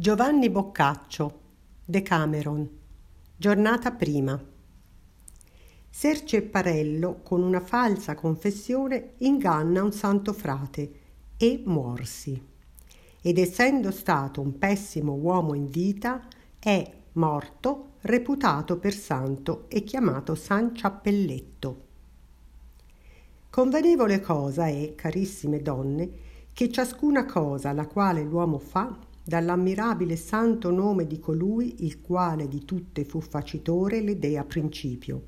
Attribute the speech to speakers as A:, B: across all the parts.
A: Giovanni Boccaccio, Decameron, giornata prima. Ser Cepparello, con una falsa confessione, inganna un santo frate e muorsi. Ed essendo stato un pessimo uomo in vita, è morto, reputato per santo e chiamato San Ciappelletto. Convenevole cosa è, carissime donne, che ciascuna cosa la quale l'uomo fa dall'ammirabile santo nome di colui il quale di tutte fu facitore le dea principio.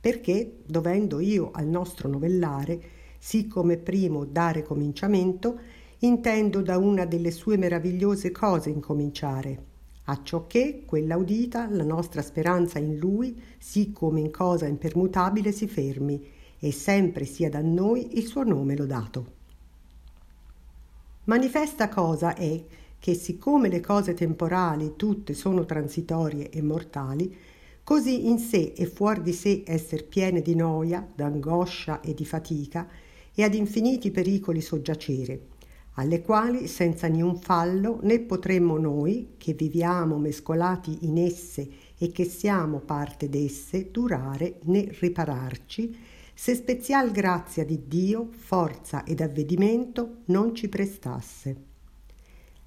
A: Perché, dovendo io al nostro novellare, sì come primo dare cominciamento, intendo da una delle sue meravigliose cose incominciare, acciò che quella udita la nostra speranza in lui, sì come in cosa impermutabile si fermi, e sempre sia da noi il suo nome lodato. Manifesta cosa è che siccome le cose temporali tutte sono transitorie e mortali, così in sé e fuori di sé esser piene di noia, d'angoscia e di fatica, e ad infiniti pericoli soggiacere, alle quali senza niun fallo né potremmo noi, che viviamo mescolati in esse e che siamo parte d'esse, durare né ripararci, se spezial grazia di Dio, forza ed avvedimento non ci prestasse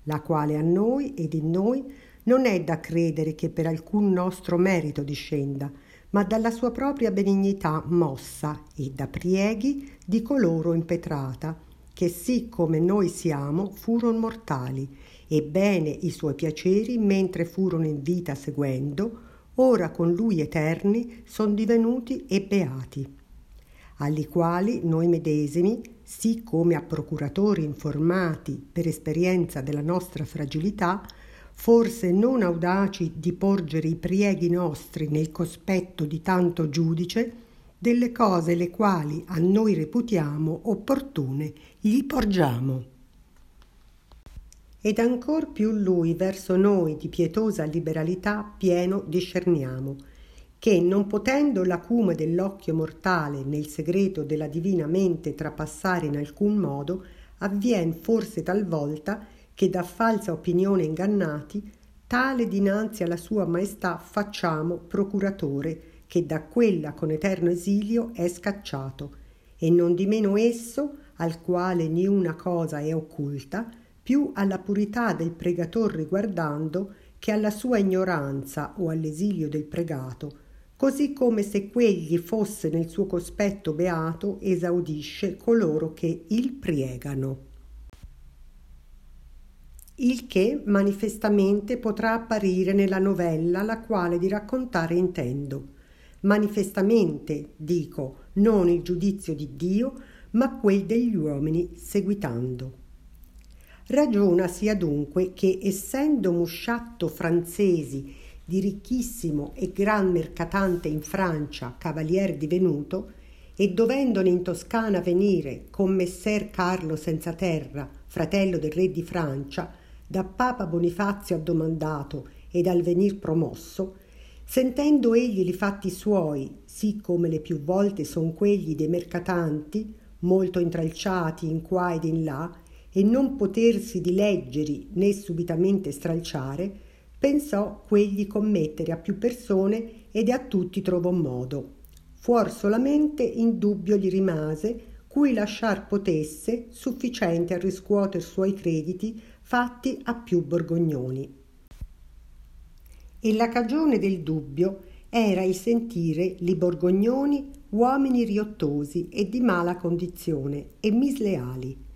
A: la quale a noi ed in noi non è da credere che per alcun nostro merito discenda, ma dalla sua propria benignità mossa e da prieghi di coloro impetrata, che sì come noi siamo furono mortali, e bene i suoi piaceri mentre furono in vita seguendo, ora con lui eterni son divenuti e beati alli quali noi medesimi, sì come a procuratori informati per esperienza della nostra fragilità, forse non audaci di porgere i prieghi nostri nel cospetto di tanto giudice, delle cose le quali a noi reputiamo opportune gli porgiamo. Ed ancor più lui verso noi di pietosa liberalità pieno discerniamo, che non potendo l'acume dell'occhio mortale nel segreto della divina mente trapassare in alcun modo, avvien forse talvolta che da falsa opinione ingannati, tale dinanzi alla sua maestà facciamo procuratore, che da quella con eterno esilio è scacciato, e non di meno esso, al quale niuna cosa è occulta, più alla purità del pregator riguardando, che alla sua ignoranza o all'esilio del pregato, così come se quegli fosse nel suo cospetto beato esaudisce coloro che il priegano. Il che manifestamente potrà apparire nella novella la quale di raccontare intendo. Manifestamente, dico, non il giudizio di Dio, ma quel degli uomini seguitando. Ragiona sia dunque che, essendo musciatto francesi di ricchissimo e gran mercatante in Francia, cavalier divenuto, e dovendone in Toscana venire con messer Carlo senza terra, fratello del re di Francia, da Papa Bonifazio addomandato e dal venir promosso, sentendo egli li fatti suoi, sì come le più volte son quelli dei mercatanti, molto intralciati in qua ed in là, e non potersi di leggeri né subitamente stralciare, pensò quegli commettere a più persone ed a tutti trovò modo. Fuor solamente in dubbio gli rimase cui lasciar potesse sufficiente a riscuoter suoi crediti fatti a più borgognoni. E la cagione del dubbio era il sentire li borgognoni uomini riottosi e di mala condizione e misleali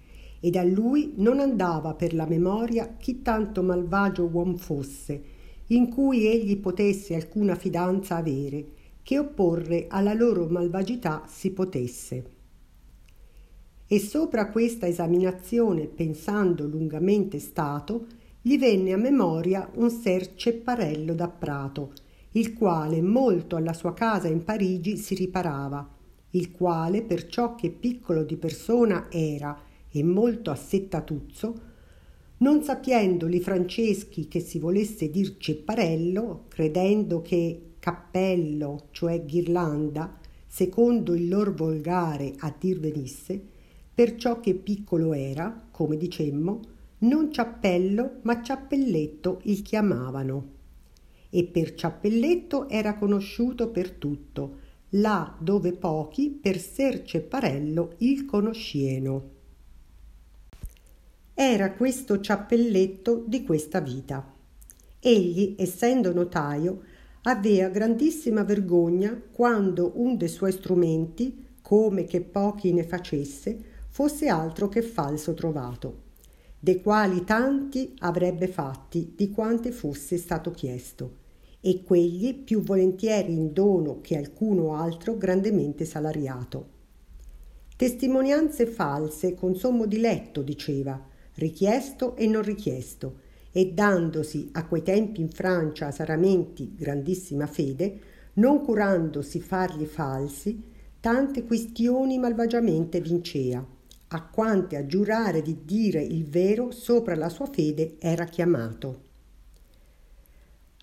A: ed a lui non andava per la memoria chi tanto malvagio uom fosse, in cui egli potesse alcuna fidanza avere, che opporre alla loro malvagità si potesse. E sopra questa esaminazione, pensando lungamente stato, gli venne a memoria un ser Cepparello da Prato, il quale molto alla sua casa in Parigi si riparava, il quale, per ciò che piccolo di persona era, e molto assettatuzzo, non sapiendoli Franceschi che si volesse dir cepparello, credendo che cappello, cioè ghirlanda, secondo il lor volgare a dir venisse, perciò che piccolo era, come dicemmo, non ciappello ma ciappelletto il chiamavano. E per ciappelletto era conosciuto per tutto, là dove pochi per ser cepparello il conoscieno. Era questo ciappelletto di questa vita. Egli, essendo notaio, avea grandissima vergogna quando un de suoi strumenti, come che pochi ne facesse, fosse altro che falso trovato, de quali tanti avrebbe fatti di quante fosse stato chiesto, e quegli più volentieri in dono che alcuno altro grandemente salariato. Testimonianze false con sommo diletto, diceva, richiesto e non richiesto, e dandosi a quei tempi in Francia a saramenti grandissima fede, non curandosi fargli falsi, tante quistioni malvagiamente vincea, a quante a giurare di dire il vero sopra la sua fede era chiamato.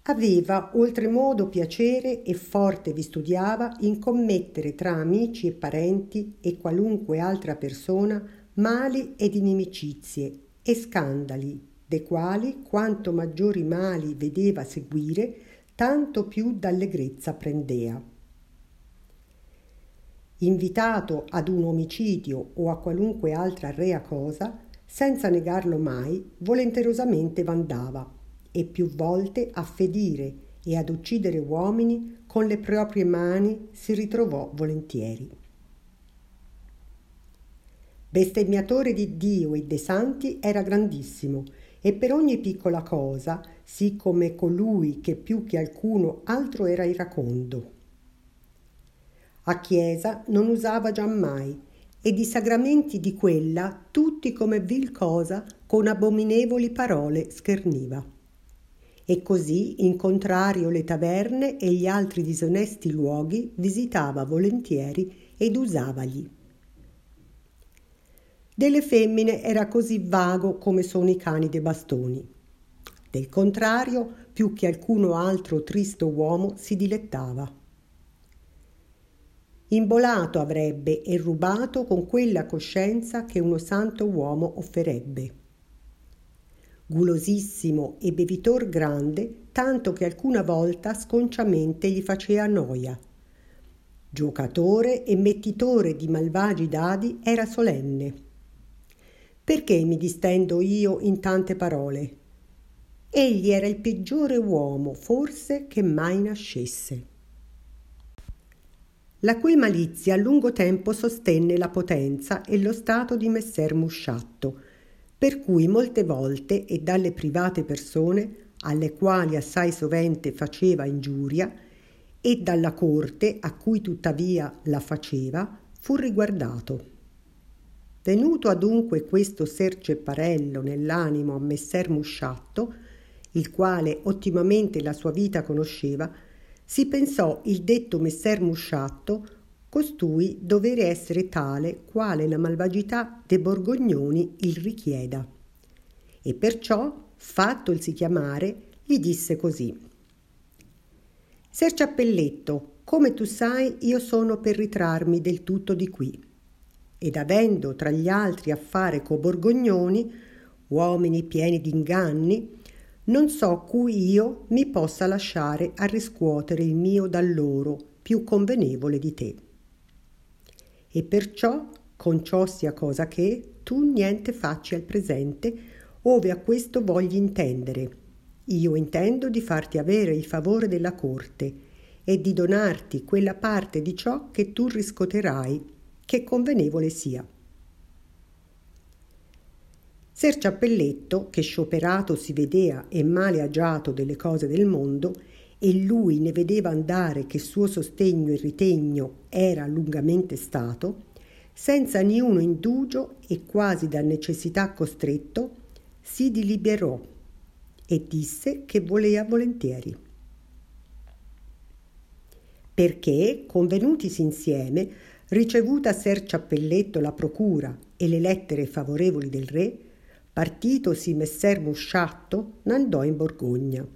A: Aveva oltremodo piacere e forte vi studiava in commettere tra amici e parenti e qualunque altra persona mali ed inimicizie e scandali, de quali quanto maggiori mali vedeva seguire, tanto più d'allegrezza prendea. Invitato ad un omicidio o a qualunque altra rea cosa, senza negarlo mai, volenterosamente vandava e più volte a fedire e ad uccidere uomini con le proprie mani si ritrovò volentieri. Bestemmiatore di Dio e dei santi era grandissimo e per ogni piccola cosa, sì come colui che più che alcuno altro era iracondo. A chiesa non usava giammai e di sagramenti di quella tutti come vil cosa con abominevoli parole scherniva e così, in contrario le taverne e gli altri disonesti luoghi, visitava volentieri ed usavagli. Delle femmine era così vago come sono i cani dei bastoni. Del contrario, più che alcuno altro tristo uomo si dilettava. Imbolato avrebbe e rubato con quella coscienza che uno santo uomo offerebbe gulosissimo e bevitor grande, tanto che alcuna volta sconciamente gli facea noia. Giocatore e mettitore di malvagi dadi era solenne. Perché mi distendo io in tante parole? Egli era il peggiore uomo, forse, che mai nascesse. La cui malizia a lungo tempo sostenne la potenza e lo stato di messer Musciatto, per cui molte volte e dalle private persone, alle quali assai sovente faceva ingiuria, e dalla corte a cui tuttavia la faceva, fu riguardato. Venuto adunque questo ser Cepparello nell'animo a messer Musciatto, il quale ottimamente la sua vita conosceva, si pensò il detto messer Musciatto costui dovere essere tale quale la malvagità de Borgognoni il richieda. E perciò, fattolsi chiamare, gli disse così. Ser Ciappelletto, come tu sai, io sono per ritrarmi del tutto di qui. Ed avendo tra gli altri a fare co Borgognoni, uomini pieni d'inganni, non so cui io mi possa lasciare a riscuotere il mio da loro più convenevole di te e perciò con ciò sia cosa che tu niente facci al presente ove a questo vogli intendere. Io intendo di farti avere il favore della corte e di donarti quella parte di ciò che tu riscoterai, che convenevole sia. Ser Ciappelletto, che scioperato si vedea e male agiato delle cose del mondo, e lui ne vedeva andare che suo sostegno e ritegno era lungamente stato, senza niuno indugio e quasi da necessità costretto, si diliberò e disse che volea volentieri. Perché, convenutisi insieme, ricevuta Ser Ciappelletto la procura e le lettere favorevoli del re, partitosi messer Musciatto, n'andò in Borgogna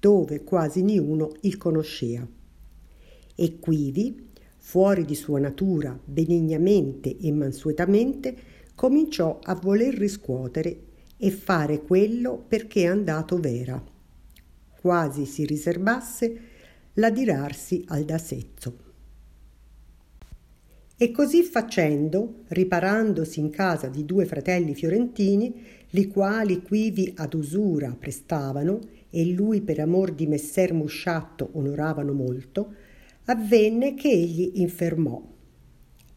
A: dove quasi niuno il conoscea. E quivi, fuori di sua natura, benignamente e mansuetamente, cominciò a voler riscuotere e fare quello perché è andato vera. Quasi si riserbasse l'adirarsi al dasezzo. E così facendo, riparandosi in casa di due fratelli fiorentini, li quali quivi ad usura prestavano, e lui per amor di messer Musciatto onoravano molto, avvenne che egli infermò,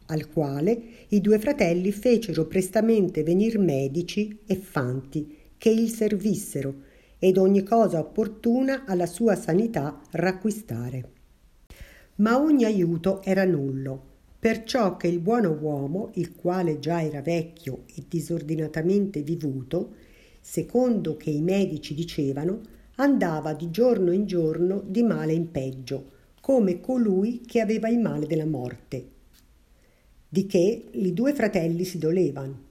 A: al quale i due fratelli fecero prestamente venir medici e fanti che il servissero ed ogni cosa opportuna alla sua sanità racquistare. Ma ogni aiuto era nullo perciò che il buono uomo, il quale già era vecchio e disordinatamente vivuto, secondo che i medici dicevano, andava di giorno in giorno di male in peggio, come colui che aveva il male della morte. Di che i due fratelli si dolevano.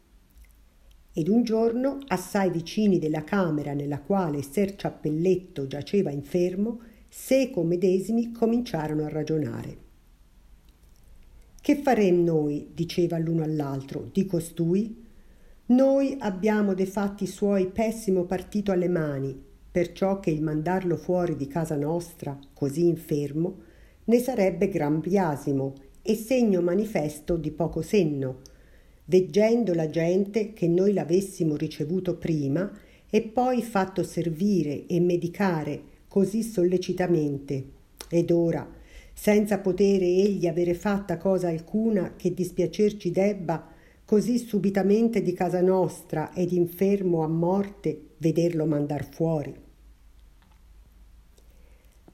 A: Ed un giorno, assai vicini della camera nella quale Ser Ciappelletto giaceva infermo, seco medesimi cominciarono a ragionare. Che farem noi? diceva l'uno all'altro, di costui? Noi abbiamo dei fatti suoi pessimo partito alle mani, perciò che il mandarlo fuori di casa nostra, così infermo, ne sarebbe gran biasimo e segno manifesto di poco senno, veggendo la gente che noi l'avessimo ricevuto prima e poi fatto servire e medicare così sollecitamente. Ed ora, senza potere egli avere fatta cosa alcuna che dispiacerci debba, così subitamente di casa nostra ed infermo a morte vederlo mandar fuori.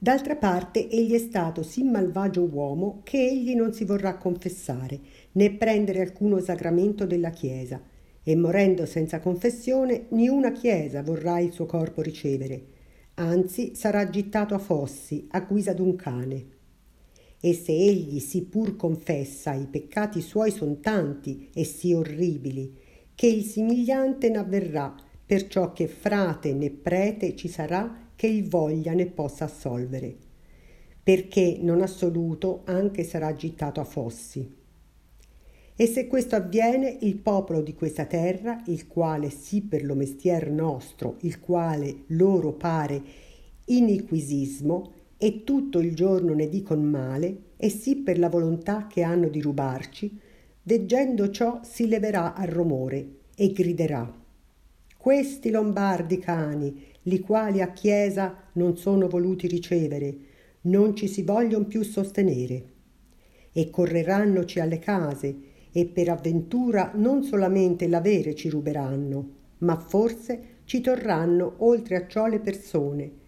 A: D'altra parte egli è stato sì malvagio uomo che egli non si vorrà confessare né prendere alcuno sacramento della Chiesa e morendo senza confessione ni una Chiesa vorrà il suo corpo ricevere, anzi sarà gittato a fossi a guisa d'un cane e se egli si pur confessa i peccati suoi son tanti e sì orribili. Che il simigliante n'avverrà perciò che frate né prete ci sarà che il voglia ne possa assolvere. Perché non assoluto anche sarà gittato a fossi. E se questo avviene il popolo di questa terra il quale sì per lo mestier nostro il quale loro pare iniquisismo e tutto il giorno ne dicon male, e sì per la volontà che hanno di rubarci, veggendo ciò si leverà al romore e griderà. Questi lombardi cani, li quali a chiesa non sono voluti ricevere, non ci si voglion più sostenere. E correrannoci alle case, e per avventura non solamente l'avere ci ruberanno, ma forse ci torranno oltre a ciò le persone,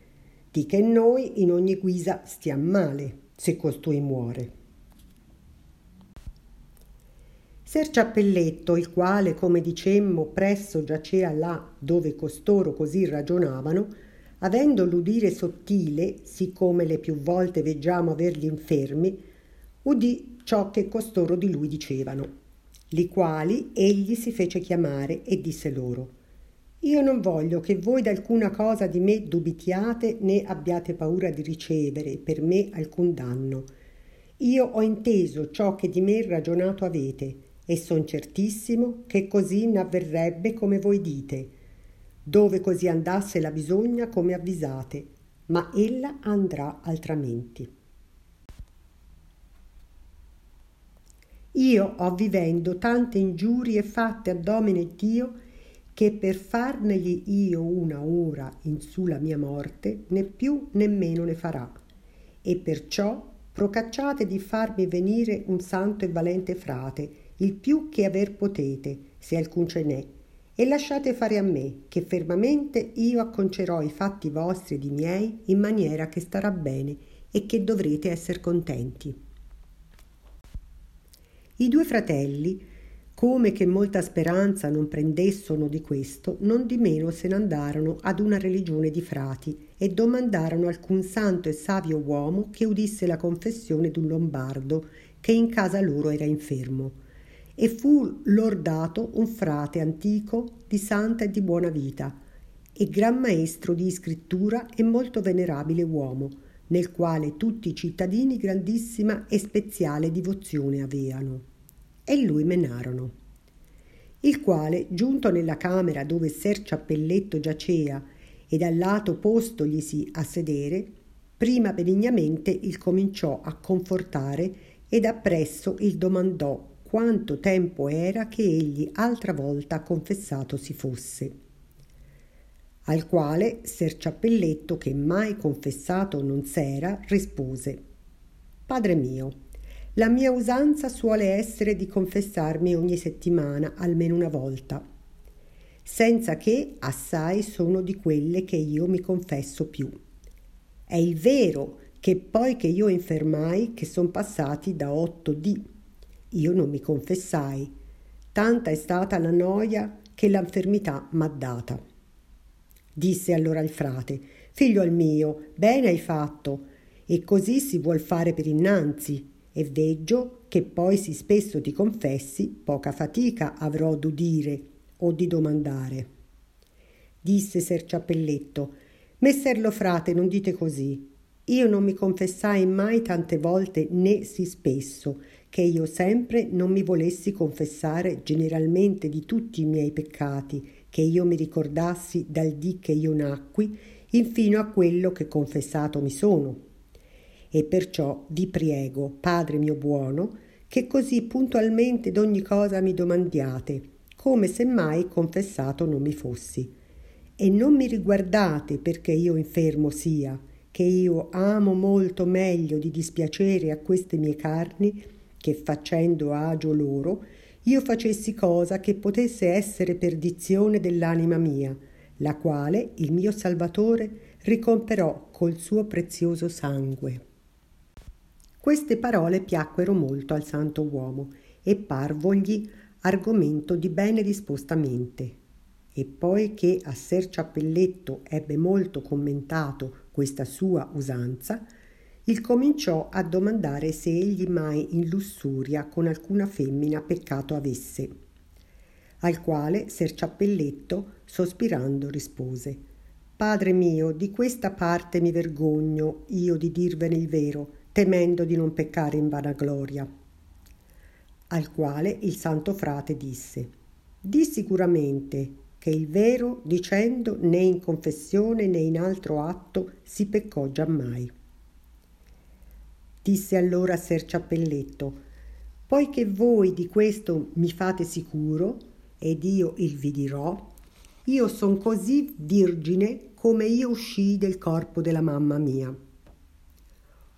A: di che noi in ogni guisa stiamo male se costui muore. Ser Ciappelletto, il quale, come dicemmo, presso giacea là dove costoro così ragionavano, avendo l'udire sottile, siccome le più volte veggiamo averli infermi, udì ciò che costoro di lui dicevano, li quali egli si fece chiamare e disse loro io non voglio che voi d'alcuna cosa di me dubitiate né abbiate paura di ricevere per me alcun danno. Io ho inteso ciò che di me ragionato avete e son certissimo che così n'avverrebbe come voi dite. Dove così andasse la bisogna come avvisate, ma ella andrà altramenti. Io ho vivendo tante ingiurie fatte a Domine Dio che per farnegli io una ora in su la mia morte, né più né meno ne farà. E perciò procacciate di farmi venire un santo e valente frate, il più che aver potete, se alcun ce n'è, e lasciate fare a me, che fermamente io acconcerò i fatti vostri e di miei in maniera che starà bene e che dovrete essere contenti. I due fratelli come che molta speranza non prendessono di questo, non di meno se n'andarono ad una religione di frati e domandarono alcun santo e savio uomo che udisse la confessione d'un lombardo che in casa loro era infermo. E fu lor dato un frate antico di santa e di buona vita, e gran maestro di scrittura e molto venerabile uomo, nel quale tutti i cittadini grandissima e speziale divozione aveano e lui menarono. il quale, giunto nella camera dove ser Ciappelletto giacea e dal lato postogli a sedere, prima benignamente il cominciò a confortare ed appresso il domandò quanto tempo era che egli altra volta confessato si fosse. Al quale Ser Ciappelletto, che mai confessato non s'era, rispose Padre mio, la mia usanza suole essere di confessarmi ogni settimana almeno una volta, senza che assai sono di quelle che io mi confesso più. È il vero che poi che io infermai che son passati da otto dì io non mi confessai. Tanta è stata la noia che l'infermità m'ha data. Disse allora il frate, figlio mio, bene hai fatto, e così si vuol fare per innanzi, e veggio che poi si spesso ti confessi, poca fatica avrò d'udire o di domandare. Disse Ser Ciappelletto, Messer lo frate, non dite così. Io non mi confessai mai tante volte né sì spesso, che io sempre non mi volessi confessare generalmente di tutti i miei peccati, che io mi ricordassi dal dì che io nacqui, infino a quello che confessato mi sono. E perciò vi priego, Padre mio buono, che così puntualmente d'ogni cosa mi domandiate, come se mai confessato non mi fossi. E non mi riguardate perché io infermo sia, che io amo molto meglio di dispiacere a queste mie carni, che facendo agio loro, io facessi cosa che potesse essere perdizione dell'anima mia, la quale il mio Salvatore ricomperò col suo prezioso sangue. Queste parole piacquero molto al santo uomo e parvogli argomento di bene disposta mente. E poi che a Ser Ciappelletto ebbe molto commentato questa sua usanza, il cominciò a domandare se egli mai in lussuria con alcuna femmina peccato avesse. Al quale Ser Ciappelletto, sospirando, rispose Padre mio, di questa parte mi vergogno io di dirvene il vero, temendo di non peccare in vanagloria. Al quale il santo frate disse Di sicuramente che il vero dicendo né in confessione né in altro atto si peccò giammai disse allora Ser Ciappelletto, poiché voi di questo mi fate sicuro, ed io il vi dirò, io son così virgine come io uscii del corpo della mamma mia.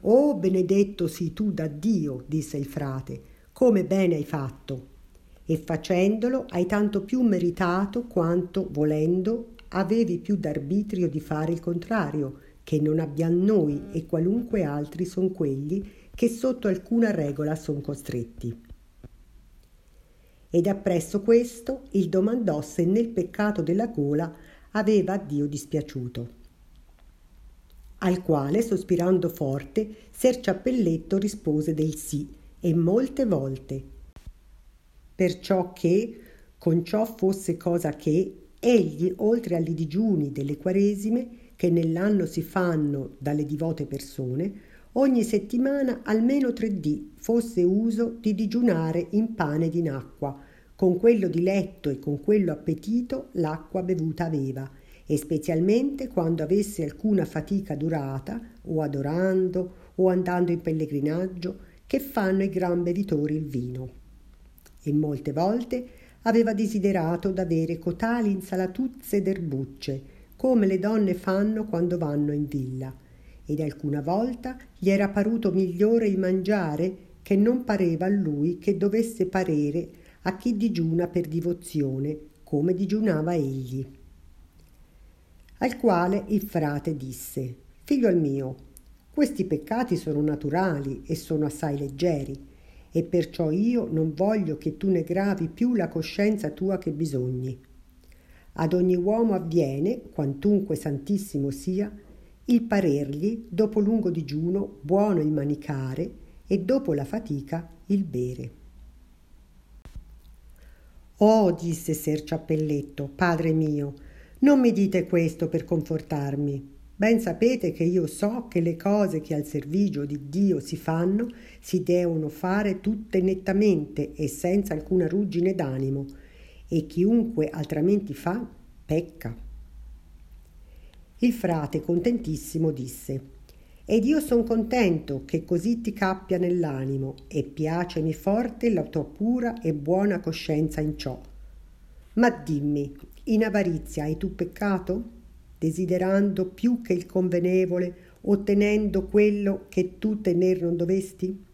A: Oh, benedetto sii tu da Dio, disse il frate, come bene hai fatto. E facendolo hai tanto più meritato quanto, volendo, avevi più d'arbitrio di fare il contrario, che non abbiamo noi e qualunque altri sono quelli che sotto alcuna regola sono costretti. Ed appresso questo il domandò se nel peccato della gola aveva a Dio dispiaciuto. Al quale, sospirando forte, Ser Ciappelletto rispose del sì, e molte volte. Perciò che, con ciò fosse cosa che, egli, oltre agli digiuni delle quaresime, che nell'anno si fanno dalle divote persone, ogni settimana almeno tre dì fosse uso di digiunare in pane ed in acqua, con quello diletto e con quello appetito l'acqua bevuta aveva, e specialmente quando avesse alcuna fatica durata, o adorando, o andando in pellegrinaggio, che fanno i gran bevitori il vino. E molte volte aveva desiderato d'avere cotali insalatuzze d'erbucce, come le donne fanno quando vanno in villa, ed alcuna volta gli era paruto migliore il mangiare che non pareva a lui che dovesse parere a chi digiuna per divozione, come digiunava egli. Al quale il frate disse, Figlio mio, questi peccati sono naturali e sono assai leggeri, e perciò io non voglio che tu ne gravi più la coscienza tua che bisogni. Ad ogni uomo avviene, quantunque santissimo sia, il parergli, dopo lungo digiuno, buono il manicare e dopo la fatica il bere. Oh, disse Ser Ciappelletto, padre mio, non mi dite questo per confortarmi. Ben sapete che io so che le cose che al servigio di Dio si fanno si devono fare tutte nettamente e senza alcuna ruggine d'animo e chiunque altrimenti fa, pecca. Il frate, contentissimo, disse ed io son contento che così ti cappia nell'animo e piacemi forte la tua pura e buona coscienza in ciò. Ma dimmi, in avarizia hai tu peccato? Desiderando più che il convenevole, ottenendo quello che tu tener non dovesti?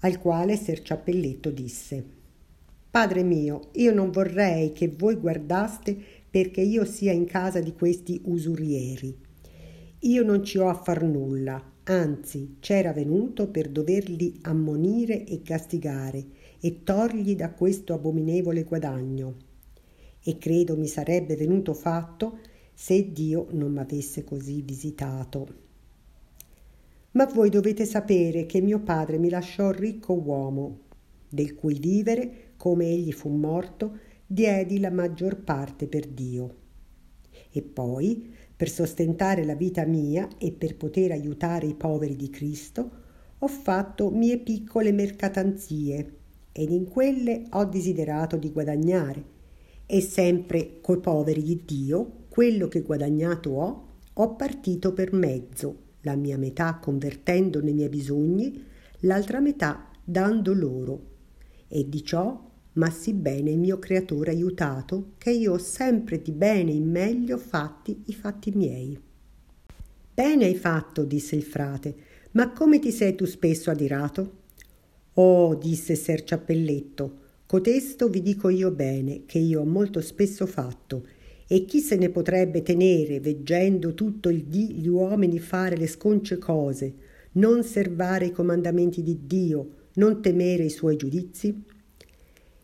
A: Al quale Ser Ciappelletto disse Padre mio, io non vorrei che voi guardaste perché io sia in casa di questi usurieri io non ci ho a far nulla, anzi c'era venuto per doverli ammonire e castigare e torgli da questo abominevole guadagno. E credo mi sarebbe venuto fatto se Dio non m'avesse così visitato. Ma voi dovete sapere che mio padre mi lasciò ricco uomo, del cui vivere, come egli fu morto, diedi la maggior parte per Dio. E poi, per sostentare la vita mia e per poter aiutare i poveri di Cristo, ho fatto mie piccole mercatanzie ed in quelle ho desiderato di guadagnare e sempre coi poveri di Dio quello che guadagnato ho ho partito per mezzo, la mia metà convertendo nei miei bisogni, l'altra metà dando loro. E di ciò ma sì bene il mio creatore aiutato, che io ho sempre di bene in meglio fatti i fatti miei. Bene hai fatto, disse il frate, ma come ti sei tu spesso adirato? Oh, disse Ser Ciappelletto, cotesto vi dico io bene, che io ho molto spesso fatto, e chi se ne potrebbe tenere, veggendo tutto il dì gli uomini fare le sconce cose, non servare i comandamenti di Dio, non temere i suoi giudizi?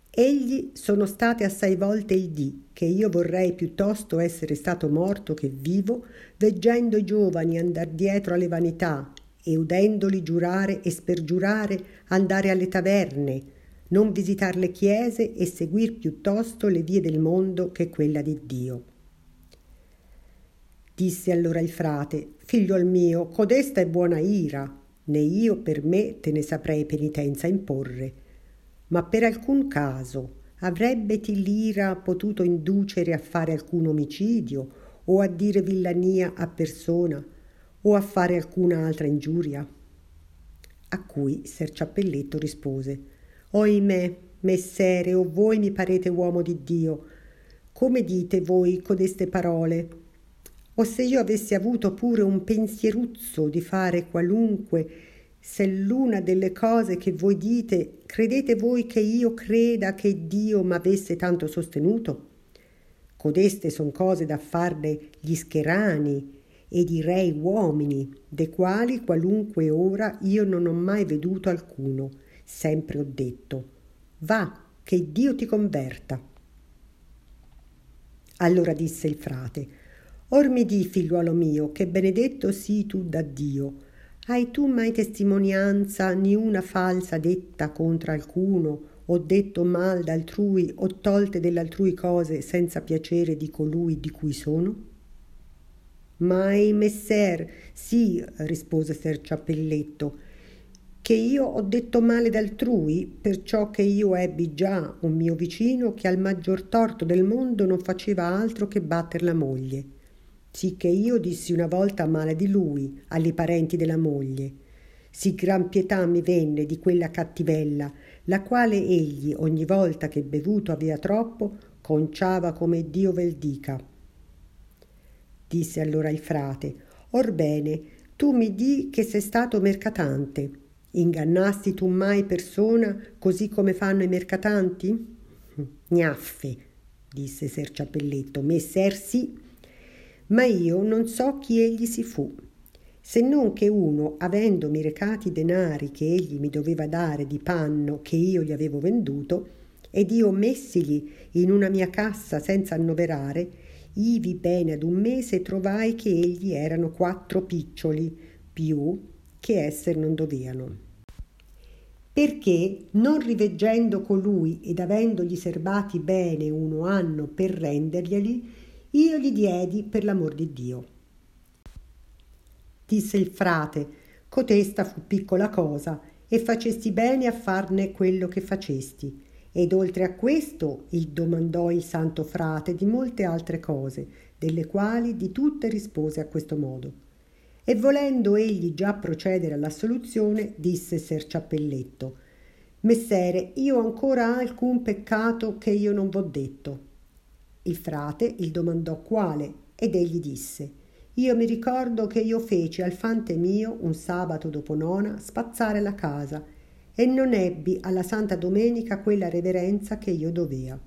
A: Egli sono state assai volte il dì che io vorrei piuttosto essere stato morto che vivo, veggendo i giovani andar dietro alle vanità e udendoli giurare e spergiurare andare alle taverne, non visitar le chiese e seguir piuttosto le vie del mondo che quella di Dio. Disse allora il frate, figliuol mio, codesta è buona ira, né io per me te ne saprei penitenza imporre ma per alcun caso avrebbeti l'ira potuto inducere a fare alcun omicidio o a dire villania a persona o a fare alcuna altra ingiuria? A cui Ser Ciappelletto rispose Oimè, messere, o voi mi parete uomo di Dio, come dite voi codeste parole? O se io avessi avuto pure un pensieruzzo di fare qualunque se l'una delle cose che voi dite, credete voi che io creda che Dio m'avesse tanto sostenuto? Codeste son cose da farne gli scherani ed i rei uomini, de quali qualunque ora io non ho mai veduto alcuno. Sempre ho detto, va, che Dio ti converta. Allora disse il frate, Or mi di, figliuolo mio, che benedetto sii tu da Dio, hai tu mai testimonianza ni una falsa detta contra alcuno, o detto mal d'altrui, o tolte dell'altrui cose senza piacere di colui di cui sono? Mai, messer, sì, rispose Ser Ciappelletto, che io ho detto male d'altrui, perciò che io ebbi già un mio vicino che al maggior torto del mondo non faceva altro che batter la moglie sicché io dissi una volta male di lui agli parenti della moglie. Sì gran pietà mi venne di quella cattivella, la quale egli ogni volta che bevuto aveva troppo, conciava come Dio vel dica. Disse allora il frate, Orbene, tu mi di che sei stato mercatante. Ingannasti tu mai persona così come fanno i mercatanti? Gnaffe, disse Ser Ciappelletto, messer sì, ma io non so chi egli si fu, se non che uno, avendomi recati denari che egli mi doveva dare di panno che io gli avevo venduto, ed io messigli in una mia cassa senza annoverare, ivi bene ad un mese trovai che egli erano quattro piccioli, più che esser non doveano. Perché, non riveggendo colui ed avendogli serbati bene uno anno per renderglieli, io gli diedi per l'amor di Dio. Disse il frate, cotesta fu piccola cosa, e facesti bene a farne quello che facesti, ed oltre a questo il domandò il santo frate di molte altre cose, delle quali di tutte rispose a questo modo. E volendo egli già procedere all'assoluzione, disse Ser Ciappelletto, Messere, io ancora alcun peccato che io non v'ho detto. Il frate il domandò quale, ed egli disse, io mi ricordo che io feci al fante mio un sabato dopo nona spazzare la casa e non ebbi alla Santa Domenica quella reverenza che io dovea.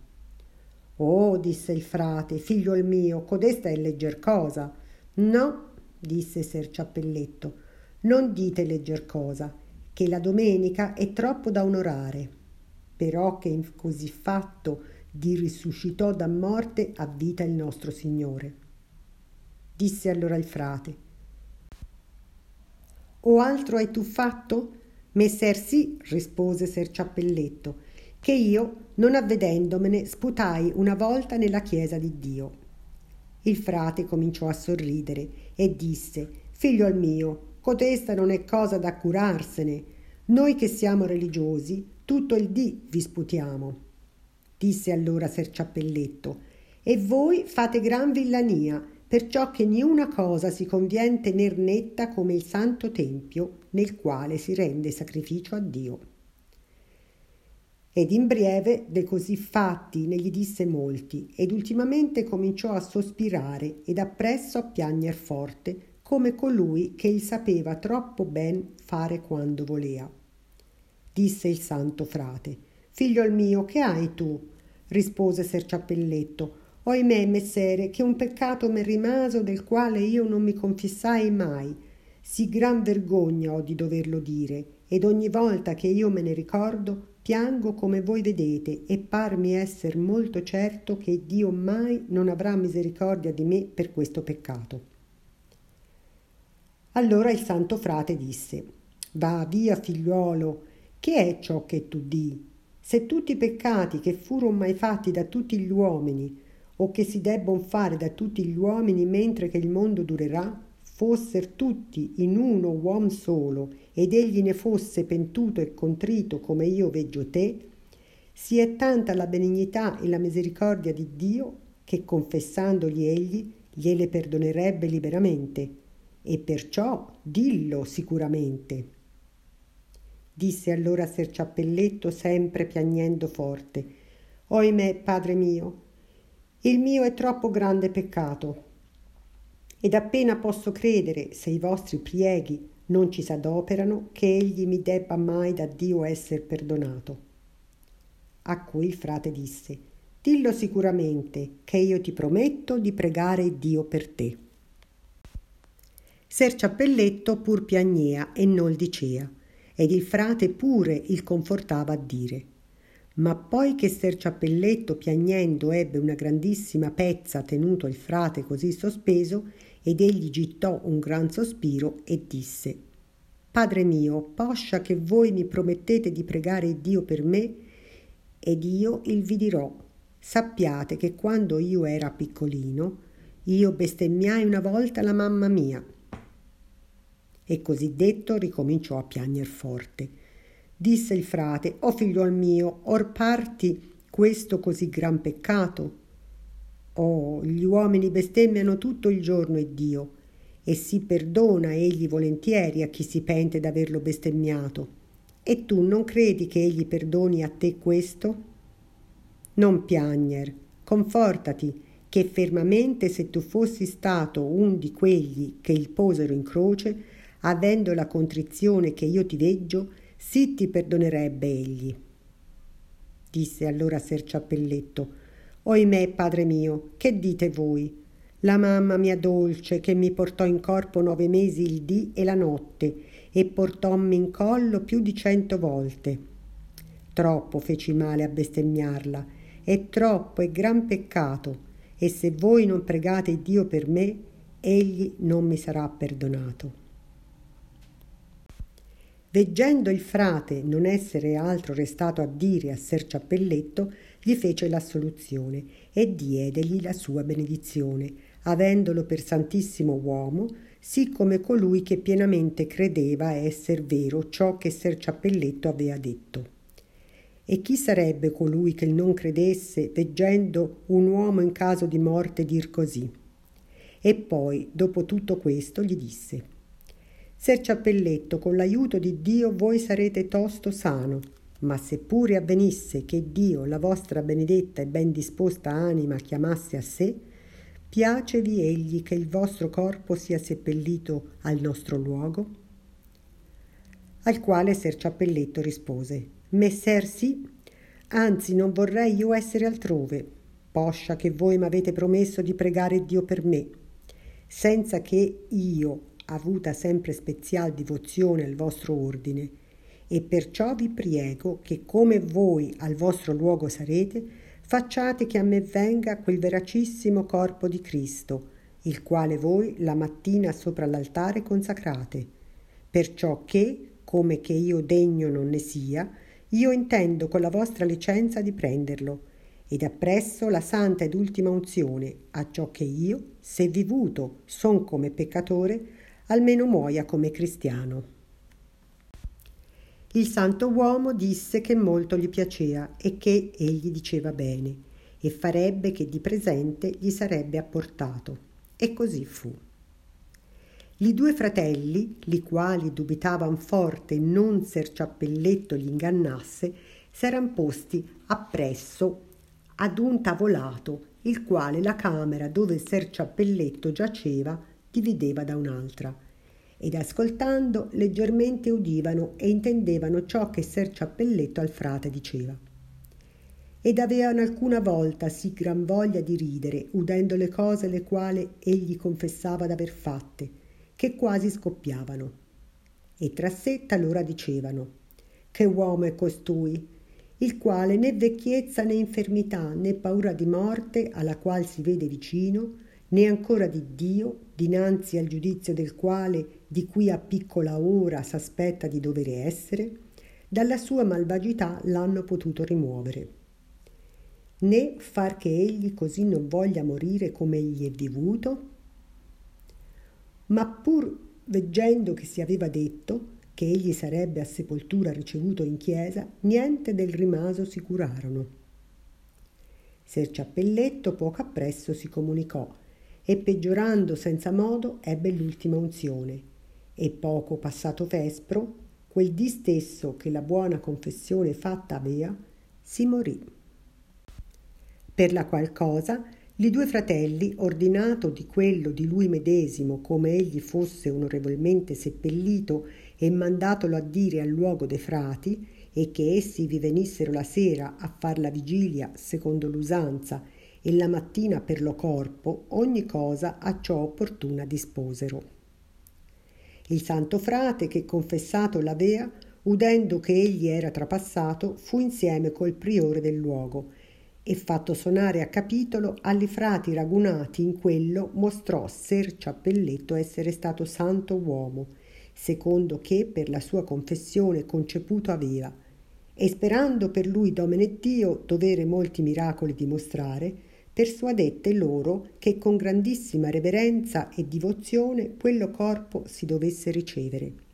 A: Oh, disse il frate, figliuol mio, codesta è legger cosa. No, disse Ser Ciappelletto, non dite legger cosa, che la domenica è troppo da onorare. Però che in così fatto di risuscitò da morte a vita il nostro Signore. Disse allora il frate, O altro hai tu fatto? Messer sì, rispose Ser Ciappelletto, che io, non avvedendomene, sputai una volta nella chiesa di Dio. Il frate cominciò a sorridere e disse, Figlio mio, cotesta non è cosa da curarsene. Noi che siamo religiosi, tutto il dì vi sputiamo. Disse allora Ser Ciappelletto, e voi fate gran villania, perciò che niuna cosa si convien tener netta come il santo tempio nel quale si rende sacrificio a Dio. Ed in breve de così fatti ne gli disse molti, ed ultimamente cominciò a sospirare ed appresso a piagner forte, come colui che il sapeva troppo ben fare quando volea. Disse il santo frate, Figliol mio, che hai tu? rispose Ser Ciappelletto, Oimè, messere, che un peccato m'è rimaso del quale io non mi confessai mai. Sì gran vergogna ho di doverlo dire, ed ogni volta che io me ne ricordo, piango come voi vedete, e parmi esser molto certo che Dio mai non avrà misericordia di me per questo peccato. Allora il santo frate disse, Va via, figliuolo, che è ciò che tu di? Se tutti i peccati che furono mai fatti da tutti gli uomini, o che si debbon fare da tutti gli uomini mentre che il mondo durerà, fosser tutti in uno uom solo, ed egli ne fosse pentuto e contrito come io veggio te, si è tanta la benignità e la misericordia di Dio che confessandogli egli gliele perdonerebbe liberamente, e perciò dillo sicuramente. Disse allora Ser Ciappelletto sempre piagnendo forte, Oimè, padre mio, il mio è troppo grande peccato. Ed appena posso credere, se i vostri prieghi non ci s'adoperano, che egli mi debba mai da Dio esser perdonato. A cui il frate disse, Dillo sicuramente, che io ti prometto di pregare Dio per te. Ser Ciappelletto pur piagnea e non dicea, ed il frate pure il confortava a dire ma poi che Ser Ciappelletto piagnendo ebbe una grandissima pezza tenuto il frate così sospeso, ed egli gittò un gran sospiro e disse Padre mio, poscia che voi mi promettete di pregare Dio per me, ed io il vi dirò. Sappiate che quando io era piccolino, io bestemmiai una volta la mamma mia. E così detto ricominciò a piagner forte disse il frate, o oh figliuol mio, or parti questo così gran peccato? Oh, gli uomini bestemmiano tutto il giorno e Dio, e si perdona egli volentieri a chi si pente d'averlo bestemmiato. E tu non credi che egli perdoni a te questo? Non piagner, confortati, che fermamente se tu fossi stato un di quelli che il posero in croce, avendo la contrizione che io ti veggio, sì ti perdonerebbe egli. Disse allora Ser Ciappelletto, Oimè, padre mio, che dite voi? La mamma mia dolce che mi portò in corpo nove mesi il dì e la notte e portommi in collo più di cento volte. Troppo feci male a bestemmiarla, è troppo e gran peccato, e se voi non pregate Dio per me, egli non mi sarà perdonato. Veggendo il frate non essere altro restato a dire a Ser Ciappelletto, gli fece l'assoluzione e diedegli la sua benedizione, avendolo per santissimo uomo, sì come colui che pienamente credeva esser vero ciò che Ser Ciappelletto aveva detto. E chi sarebbe colui che non credesse, veggendo un uomo in caso di morte dir così? E poi, dopo tutto questo, gli disse: Ser Ciappelletto, con l'aiuto di Dio voi sarete tosto sano, ma se pure avvenisse che Dio la vostra benedetta e ben disposta anima chiamasse a sé, piacevi egli che il vostro corpo sia seppellito al nostro luogo? Al quale Ser Ciappelletto rispose: Messer sì, anzi non vorrei io essere altrove, poscia che voi m'avete promesso di pregare Dio per me, senza che io, avuta sempre spezial divozione al vostro ordine, e perciò vi priego che come voi al vostro luogo sarete, facciate che a me venga quel veracissimo corpo di Cristo, il quale voi la mattina sopra l'altare consacrate, perciò che, come che io degno non ne sia, io intendo con la vostra licenza di prenderlo, ed appresso la santa ed ultima unzione, a ciò che io, se vivuto son come peccatore, almeno muoia come cristiano. Il santo uomo disse che molto gli piaceva e che egli diceva bene, e farebbe che di presente gli sarebbe apportato. E così fu. Li due fratelli, li quali dubitavan forte non ser ciappelletto gli ingannasse, s'eran posti appresso ad un tavolato, il quale la camera dove ser ciappelletto giaceva divideva da un'altra ed ascoltando leggermente udivano e intendevano ciò che Ser Ciappelletto al frate diceva. Ed avevano alcuna volta sì gran voglia di ridere, udendo le cose le quali egli confessava d'aver fatte, che quasi scoppiavano. E tra sé talora dicevano, che uomo è costui, il quale né vecchiezza né infermità né paura di morte alla qual si vede vicino, né ancora di Dio, dinanzi al giudizio del quale di qui a piccola ora s'aspetta di dovere essere, dalla sua malvagità l'hanno potuto rimuovere. Né far che egli così non voglia morire come egli è vivuto? Ma pur veggendo che si aveva detto che egli sarebbe a sepoltura ricevuto in chiesa, niente del rimaso si curarono. Ser Ciappelletto poco appresso si comunicò e peggiorando senza modo ebbe l'ultima unzione. E poco passato vespro quel dì stesso che la buona confessione fatta avea si morì. Per la qual cosa li due fratelli ordinato di quello di lui medesimo come egli fosse onorevolmente seppellito e mandatolo a dire al luogo de frati e che essi vi venissero la sera a far la vigilia secondo l'usanza e la mattina per lo corpo ogni cosa a ciò opportuna disposero. Il santo frate, che confessato l'avea, udendo che egli era trapassato, fu insieme col priore del luogo e fatto sonare a capitolo alli frati ragunati in quello mostrò ser ciappelletto essere stato santo uomo, secondo che per la sua confessione conceputo aveva, e sperando per lui domine Dio dovere molti miracoli dimostrare, persuadette loro che con grandissima reverenza e divozione quello corpo si dovesse ricevere.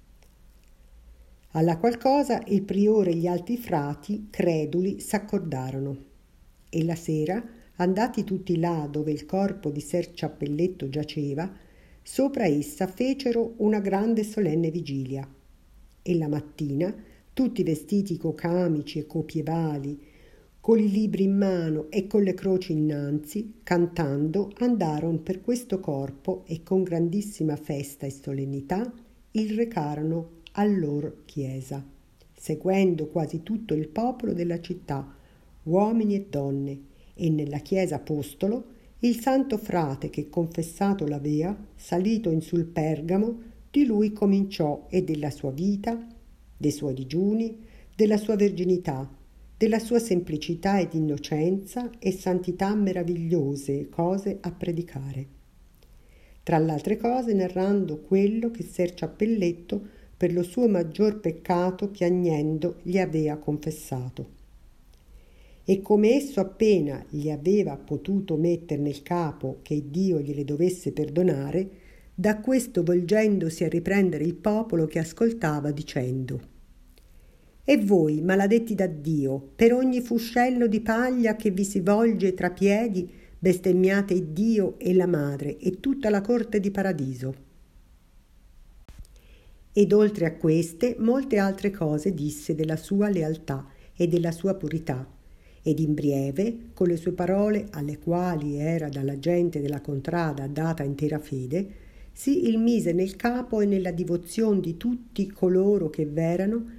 A: Alla qual cosa il priore e gli altri frati, creduli, s'accordarono. E la sera, andati tutti là dove il corpo di Ser Ciappelletto giaceva, sopra essa fecero una grande solenne vigilia. E la mattina, tutti vestiti co camici e copievali, con i libri in mano e con le croci innanzi, cantando, andarono per questo corpo e con grandissima festa e solennità il recarono a loro chiesa, seguendo quasi tutto il popolo della città, uomini e donne, e nella chiesa apostolo il santo frate che confessato l'avea, salito in sul Pergamo, di lui cominciò e della sua vita, dei suoi digiuni, della sua verginità, della sua semplicità ed innocenza e santità meravigliose cose a predicare. Tra l'altre cose narrando quello che Ser Ciappelletto per lo suo maggior peccato piagnendo gli aveva confessato. E come esso appena gli aveva potuto metter nel capo che Dio gliele dovesse perdonare, da questo volgendosi a riprendere il popolo che ascoltava dicendo E voi, maledetti da Dio, per ogni fuscello di paglia che vi si volge tra piedi, bestemmiate Dio e la Madre e tutta la corte di paradiso. Ed oltre a queste, molte altre cose disse della sua lealtà e della sua purità. Ed in breve, con le sue parole, alle quali era dalla gente della contrada data intera fede, si il mise nel capo e nella divozione di tutti coloro che v'erano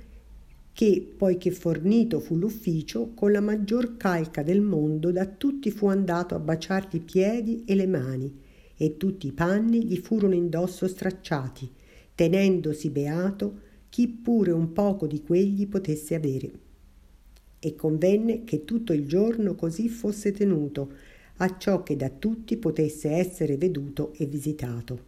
A: che, poiché fornito fu l'ufficio, con la maggior calca del mondo da tutti fu andato a baciargli i piedi e le mani, e tutti i panni gli furono indosso stracciati, tenendosi beato chi pure un poco di quegli potesse avere. E convenne che tutto il giorno così fosse tenuto, acciò che da tutti potesse essere veduto e visitato.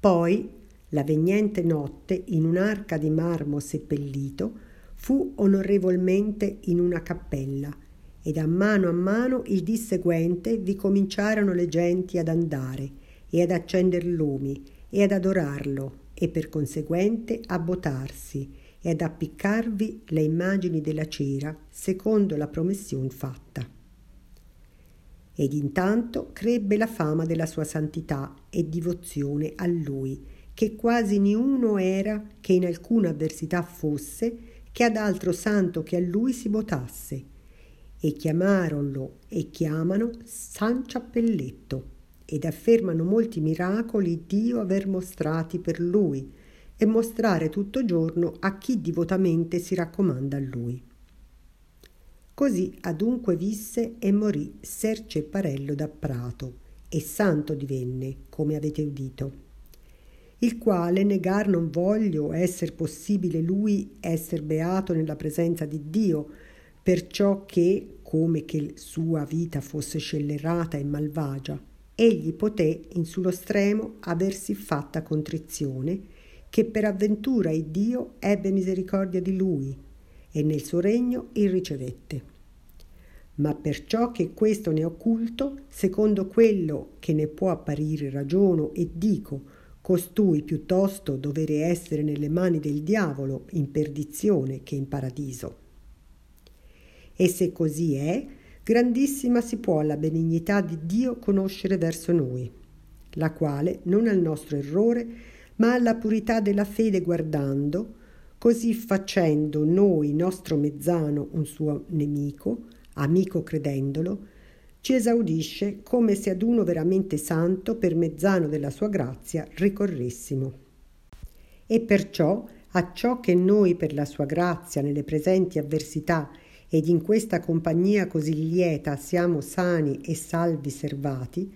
A: Poi la vegnente notte, in un'arca di marmo seppellito, fu onorevolmente in una cappella, ed a mano a mano il dì seguente vi cominciarono le genti ad andare e ad accender lumi e ad adorarlo e per conseguente a botarsi e ad appiccarvi le immagini della cera secondo la promissione fatta. Ed intanto crebbe la fama della sua santità e divozione a lui, che quasi niuno era che in alcuna avversità fosse che ad altro santo che a lui si votasse e chiamaronlo e chiamano San Ciappelletto ed affermano molti miracoli Dio aver mostrati per lui e mostrare tutto giorno a chi divotamente si raccomanda a lui. Così adunque visse e morì Ser Cepparello da Prato e santo divenne, come avete udito il quale negar non voglio esser possibile lui esser beato nella presenza di Dio, perciò che, come che sua vita fosse scellerata e malvagia, egli poté in sullo stremo aversi fatta contrizione, che per avventura il Dio ebbe misericordia di lui, e nel suo regno il ricevette. Ma perciò che questo ne è occulto, secondo quello che ne può apparire ragiono e dico, costui piuttosto dovere essere nelle mani del diavolo in perdizione che in paradiso. E se così è, grandissima si può la benignità di Dio conoscere verso noi, la quale non al nostro errore, ma alla purità della fede guardando, così facendo noi nostro mezzano un suo nemico, amico credendolo, ci esaudisce come se ad uno veramente santo per mezzano della sua grazia ricorressimo. E perciò a ciò che noi per la sua grazia nelle presenti avversità ed in questa compagnia così lieta siamo sani e salvi servati,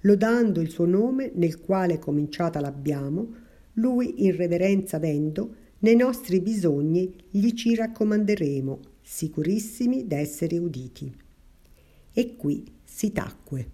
A: lodando il suo nome nel quale cominciata l'abbiamo, lui in reverenza avendo, nei nostri bisogni gli ci raccomanderemo, sicurissimi d'essere uditi. E qui si tacque.